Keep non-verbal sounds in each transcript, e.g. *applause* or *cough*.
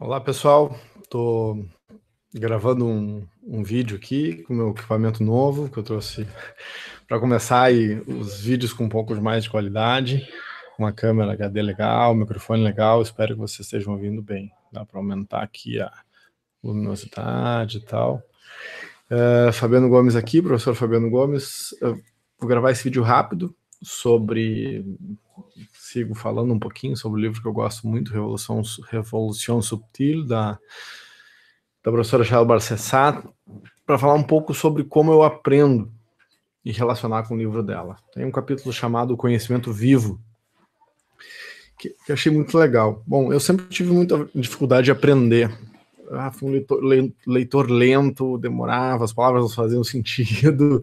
Olá pessoal, estou gravando um, um, vídeo aqui com meu equipamento novo que eu trouxe para começar aí os vídeos com um pouco mais de qualidade, uma câmera HD legal, microfone legal, espero que vocês estejam ouvindo bem. Dá para aumentar aqui a luminosidade e tal. Uh, Fabiano Gomes aqui, professor Fabiano Gomes. Eu vou gravar esse vídeo rápido sobre sigo falando um pouquinho sobre o livro que eu gosto muito, Revolução, Revolução Subtil, da, da professora Charles Barcessat, para falar um pouco sobre como eu aprendo e relacionar com o livro dela. Tem um capítulo chamado Conhecimento Vivo, que, que achei muito legal. Bom, eu sempre tive muita dificuldade de aprender. Ah, fui um leitor, leitor lento, demorava, as palavras não faziam *laughs* sentido.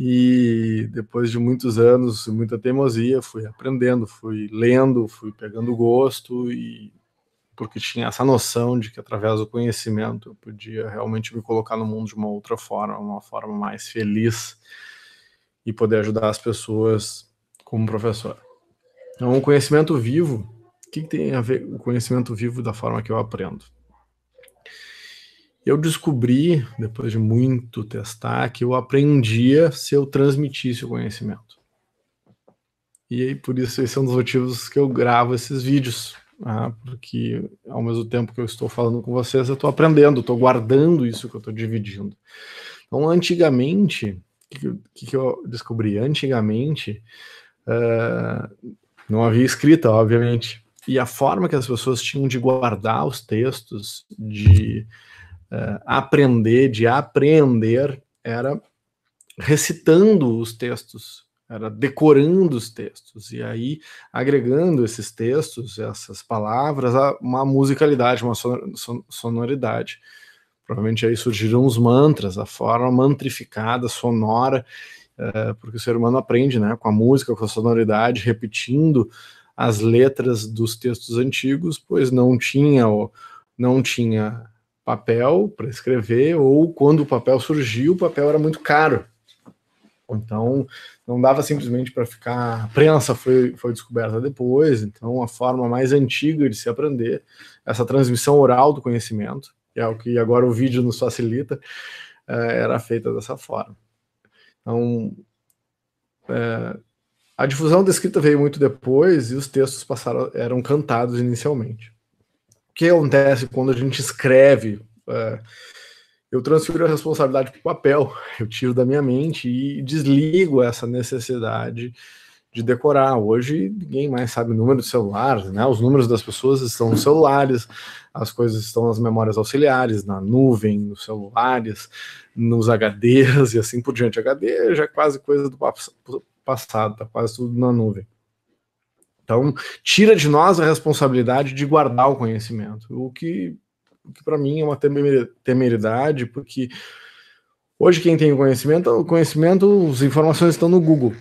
E depois de muitos anos, muita teimosia, fui aprendendo, fui lendo, fui pegando gosto e porque tinha essa noção de que através do conhecimento eu podia realmente me colocar no mundo de uma outra forma, uma forma mais feliz e poder ajudar as pessoas como professor. Então, o conhecimento vivo, o que, que tem a ver o conhecimento vivo da forma que eu aprendo? Eu descobri, depois de muito testar, que eu aprendia se eu transmitisse o conhecimento. E aí, por isso, esse é um dos motivos que eu gravo esses vídeos. Ah, porque ao mesmo tempo que eu estou falando com vocês, eu estou aprendendo, estou guardando isso que eu estou dividindo. Então, antigamente, o que, que, eu descobri? Antigamente, uh, não havia escrita, obviamente. E a forma que as pessoas tinham de guardar os textos, de uh, aprender, de aprender, era recitando os textos, era decorando os textos, e aí agregando esses textos, essas palavras, a uma musicalidade, uma sonoridade. Provavelmente aí surgiram os mantras, a forma mantrificada, sonora, uh, porque o ser humano aprende né, com a música, com a sonoridade, repetindo as letras dos textos antigos, pois não tinha, não tinha papel para escrever, ou quando o papel surgiu, o papel era muito caro. Então, não dava simplesmente para ficar. A prensa foi, foi descoberta depois, então, a forma mais antiga de se aprender, essa transmissão oral do conhecimento, que é o que agora o vídeo nos facilita, é, era feita dessa forma. Então, é, a difusão da escrita veio muito depois e os textos passaram eram cantados inicialmente que acontece quando a gente escreve? É, eu transfiro a responsabilidade para o papel, eu tiro da minha mente e desligo essa necessidade de decorar. Hoje ninguém mais sabe o número do celular, né? Os números das pessoas estão nos celulares, as coisas estão nas memórias auxiliares, na nuvem, nos celulares, nos HDs e assim por diante. HD já é quase coisa do passado, tá quase tudo na nuvem. Então, tira de nós a responsabilidade de guardar o conhecimento, o que, que para mim é uma temeridade, porque hoje quem tem o conhecimento, o conhecimento, as informações estão no Google.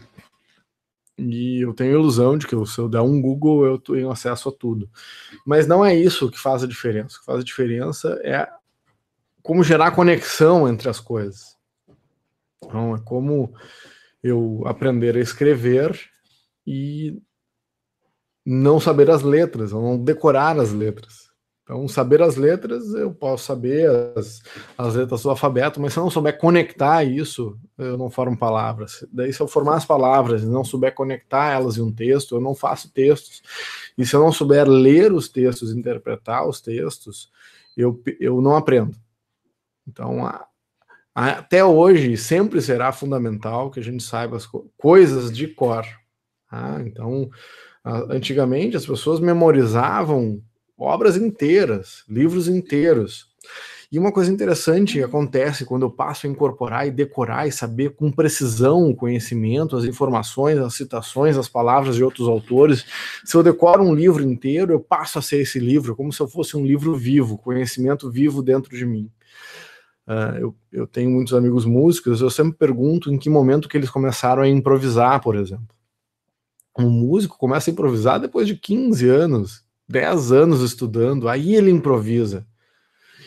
E eu tenho a ilusão de que se eu der um Google, eu tenho acesso a tudo. Mas não é isso que faz a diferença. O que faz a diferença é como gerar conexão entre as coisas. Então, é como eu aprender a escrever e não saber as letras, ou não decorar as letras. Então, saber as letras, eu posso saber as, as letras do alfabeto, mas se eu não souber conectar isso, eu não formo palavras. Daí, se eu formar as palavras e não souber conectar elas em um texto, eu não faço textos. E se eu não souber ler os textos, interpretar os textos, eu, eu não aprendo. Então, a, a, até hoje, sempre será fundamental que a gente saiba as co coisas de cor. Tá? Então, Antigamente as pessoas memorizavam obras inteiras, livros inteiros. E uma coisa interessante acontece quando eu passo a incorporar e decorar e saber com precisão o conhecimento, as informações, as citações, as palavras de outros autores. Se eu decoro um livro inteiro, eu passo a ser esse livro, como se eu fosse um livro vivo, conhecimento vivo dentro de mim. Uh, eu, eu tenho muitos amigos músicos, eu sempre pergunto em que momento que eles começaram a improvisar, por exemplo um músico começa a improvisar depois de 15 anos, 10 anos estudando, aí ele improvisa.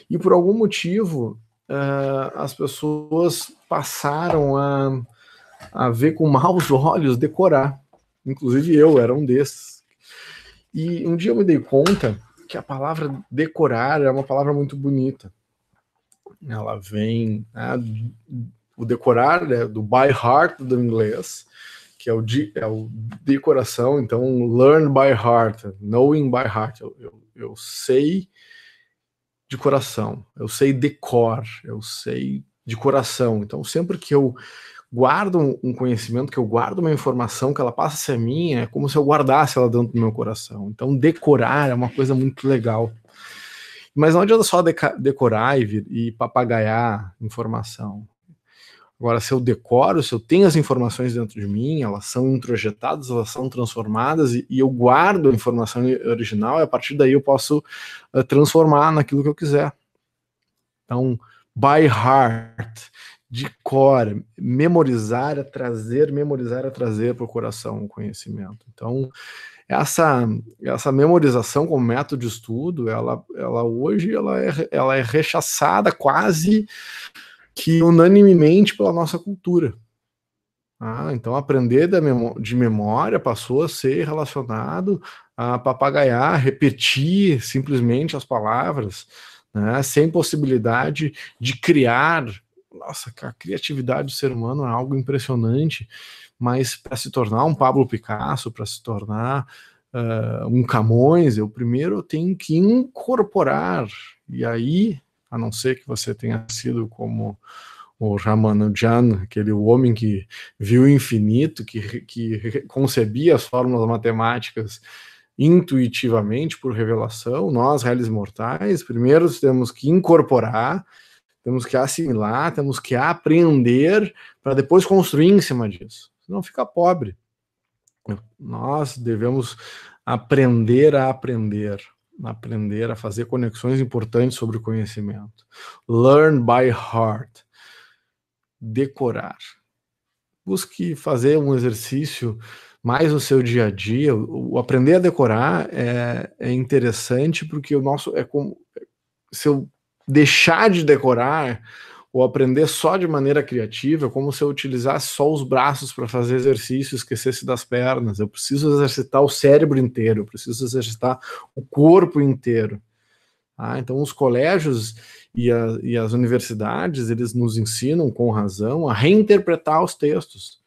E por algum motivo, uh, as pessoas passaram a, a ver com maus *laughs* olhos decorar. Inclusive eu era um desses. E um dia eu me dei conta que a palavra decorar é uma palavra muito bonita. Ela vem né, o decorar né, do by heart do inglês, que é o, de, é o decoração, então learn by heart, knowing by heart. Eu, eu, eu sei de coração, eu sei decor, eu sei de coração. Então, sempre que eu guardo um conhecimento, que eu guardo uma informação, que ela passa a ser minha, é como se eu guardasse ela dentro do meu coração. Então, decorar é uma coisa muito legal. Mas não adianta só decorar e, e papagaiar informação. Agora, se eu decoro, se eu tenho as informações dentro de mim, elas são introjetadas, elas são transformadas e, e eu guardo a informação original, e a partir daí eu posso uh, transformar naquilo que eu quiser. Então, by heart, de cor, memorizar é trazer, memorizar é trazer para o coração o conhecimento. Então, essa, essa memorização como método de estudo, ela, ela hoje ela é, ela é rechaçada quase que unanimemente pela nossa cultura. Ah, então aprender de memória passou a ser relacionado a papagaiar, repetir simplesmente as palavras, né, sem possibilidade de criar. Nossa, a criatividade do ser humano é algo impressionante, mas para se tornar um Pablo Picasso, para se tornar uh, um Camões, eu primeiro tenho que incorporar, e aí a não ser que você tenha sido como o Ramanujan, aquele homem que viu o infinito, que, que concebia as fórmulas matemáticas intuitivamente por revelação, nós, réis mortais, primeiro temos que incorporar, temos que assimilar, temos que aprender para depois construir em cima disso. Senão fica pobre. Nós devemos aprender a aprender aprender a fazer conexões importantes sobre o conhecimento. Learn by heart. Decorar. Busque fazer um exercício mais no seu dia a dia. O aprender a decorar é, é interessante porque o nosso é como se eu deixar de decorar ou aprender só de maneira criativa, é como se eu utilizasse só os braços para fazer exercício, esquecesse das pernas. Eu preciso exercitar o cérebro inteiro, eu preciso exercitar o corpo inteiro. Ah, então, os colégios e, a, e, as universidades, eles nos ensinam, com razão, a reinterpretar os textos.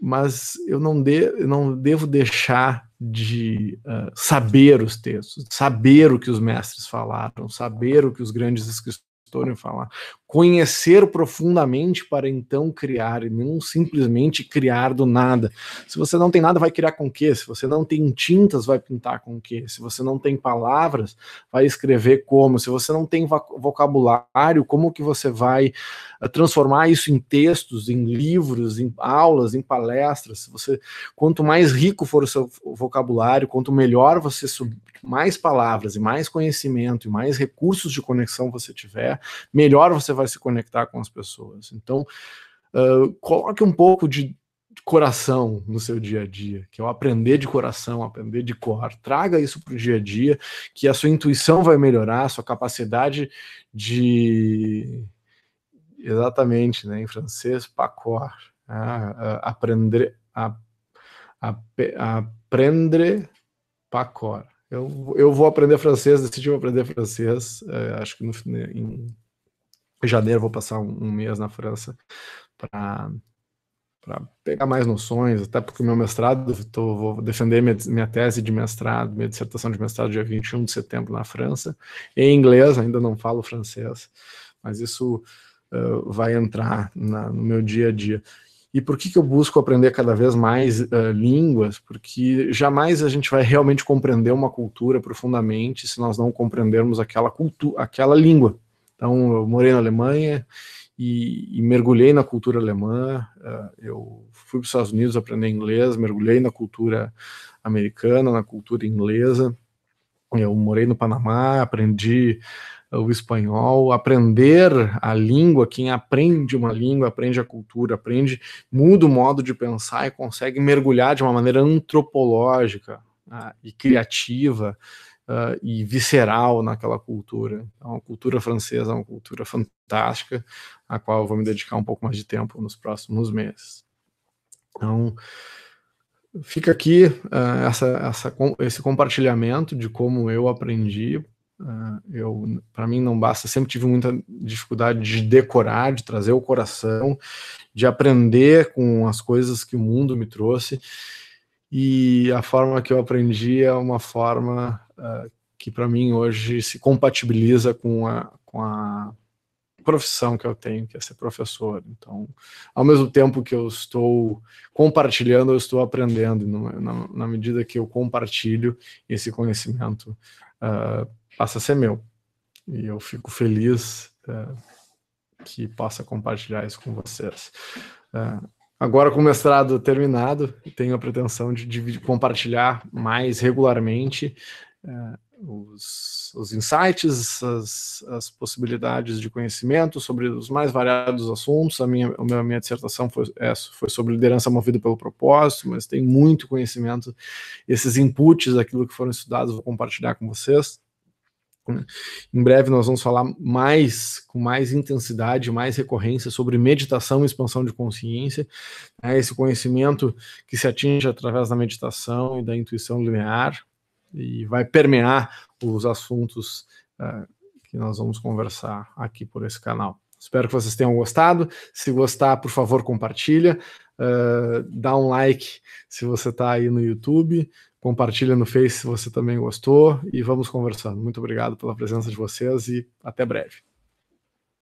Mas eu não, de, eu não devo deixar de uh, saber os textos, saber o que os mestres falaram, saber o que os grandes Tolkien falar, conhecer profundamente para então criar e não simplesmente criar do nada. Se você não tem nada, vai criar com o quê? Se você não tem tintas, vai pintar com o quê? Se você não tem palavras, vai escrever como? Se você não tem vocabulário, como que você vai eh, transformar isso em textos, em livros, em aulas, em palestras? Você, quanto mais rico for o seu vocabulário, quanto melhor você mais palavras e mais conhecimento e mais recursos de conexão você tiver, melhor você vai se conectar com as pessoas. Então, uh, coloque um pouco de coração no seu dia a dia, que é o aprender de coração, aprender de cor. Traga isso para o dia a dia, que a sua intuição vai melhorar, a sua capacidade de. Exatamente, né, em francês, pacor. Ah, aprender. A, a, pacor. Eu, eu vou aprender francês, decidi aprender francês, é, acho que no, em janeiro vou passar um, um mês na França para para pegar mais noções, até porque o meu mestrado, tô, vou defender minha, minha, tese de mestrado, minha dissertação de mestrado dia 21 de setembro na França, em inglês, ainda não falo francês, mas isso uh, vai entrar na, no meu dia a dia. E por que, que eu busco aprender cada vez mais uh, línguas? Porque jamais a gente vai realmente compreender uma cultura profundamente se nós não compreendermos aquela cultura, aquela língua. Então, eu morei na Alemanha e, e mergulhei na cultura alemã. Uh, eu fui para os Estados Unidos aprender inglês, mergulhei na cultura americana, na cultura inglesa. Eu morei no Panamá, aprendi o espanhol, aprender a língua, quem aprende uma língua, aprende a cultura, aprende, muda o modo de pensar e consegue mergulhar de uma maneira antropológica uh, e criativa uh, e visceral naquela cultura. Então, a cultura francesa é uma cultura fantástica, a qual eu vou me dedicar um pouco mais de tempo nos próximos meses. Então, fica aqui uh, essa, essa, esse compartilhamento de como eu aprendi. Uh, eu, para mim, não basta. Sempre tive muita dificuldade de decorar, de trazer o coração, de aprender com as coisas que o mundo me trouxe. E a forma que eu aprendi é uma forma uh, que, para mim, hoje se compatibiliza com a, com a profissão que eu tenho, que é ser professor. Então, ao mesmo tempo que eu estou compartilhando, eu estou aprendendo. Na, na medida que eu compartilho, esse conhecimento uh, passa a ser meu. E eu fico feliz uh, que possa compartilhar isso com vocês. Uh, agora, com o mestrado terminado, tenho a pretensão de compartilhar mais regularmente os, os insights, as, as, possibilidades de conhecimento sobre os mais variados assuntos. A minha, a minha dissertação foi, é, foi sobre liderança movida pelo propósito, mas tem muito conhecimento. Esses inputs daquilo que foram estudados, vou compartilhar com vocês. Em breve nós vamos falar mais, com mais intensidade, mais recorrência sobre meditação e expansão de consciência. É esse conhecimento que se atinge através da meditação e da intuição linear, e vai permear os assuntos uh, que nós vamos conversar aqui por esse canal. Espero que vocês tenham gostado. Se gostar, por favor, compartilha. Uh, dá um like se você está aí no YouTube. Compartilha no Face se você também gostou. E vamos conversando. Muito obrigado pela presença de vocês e até breve.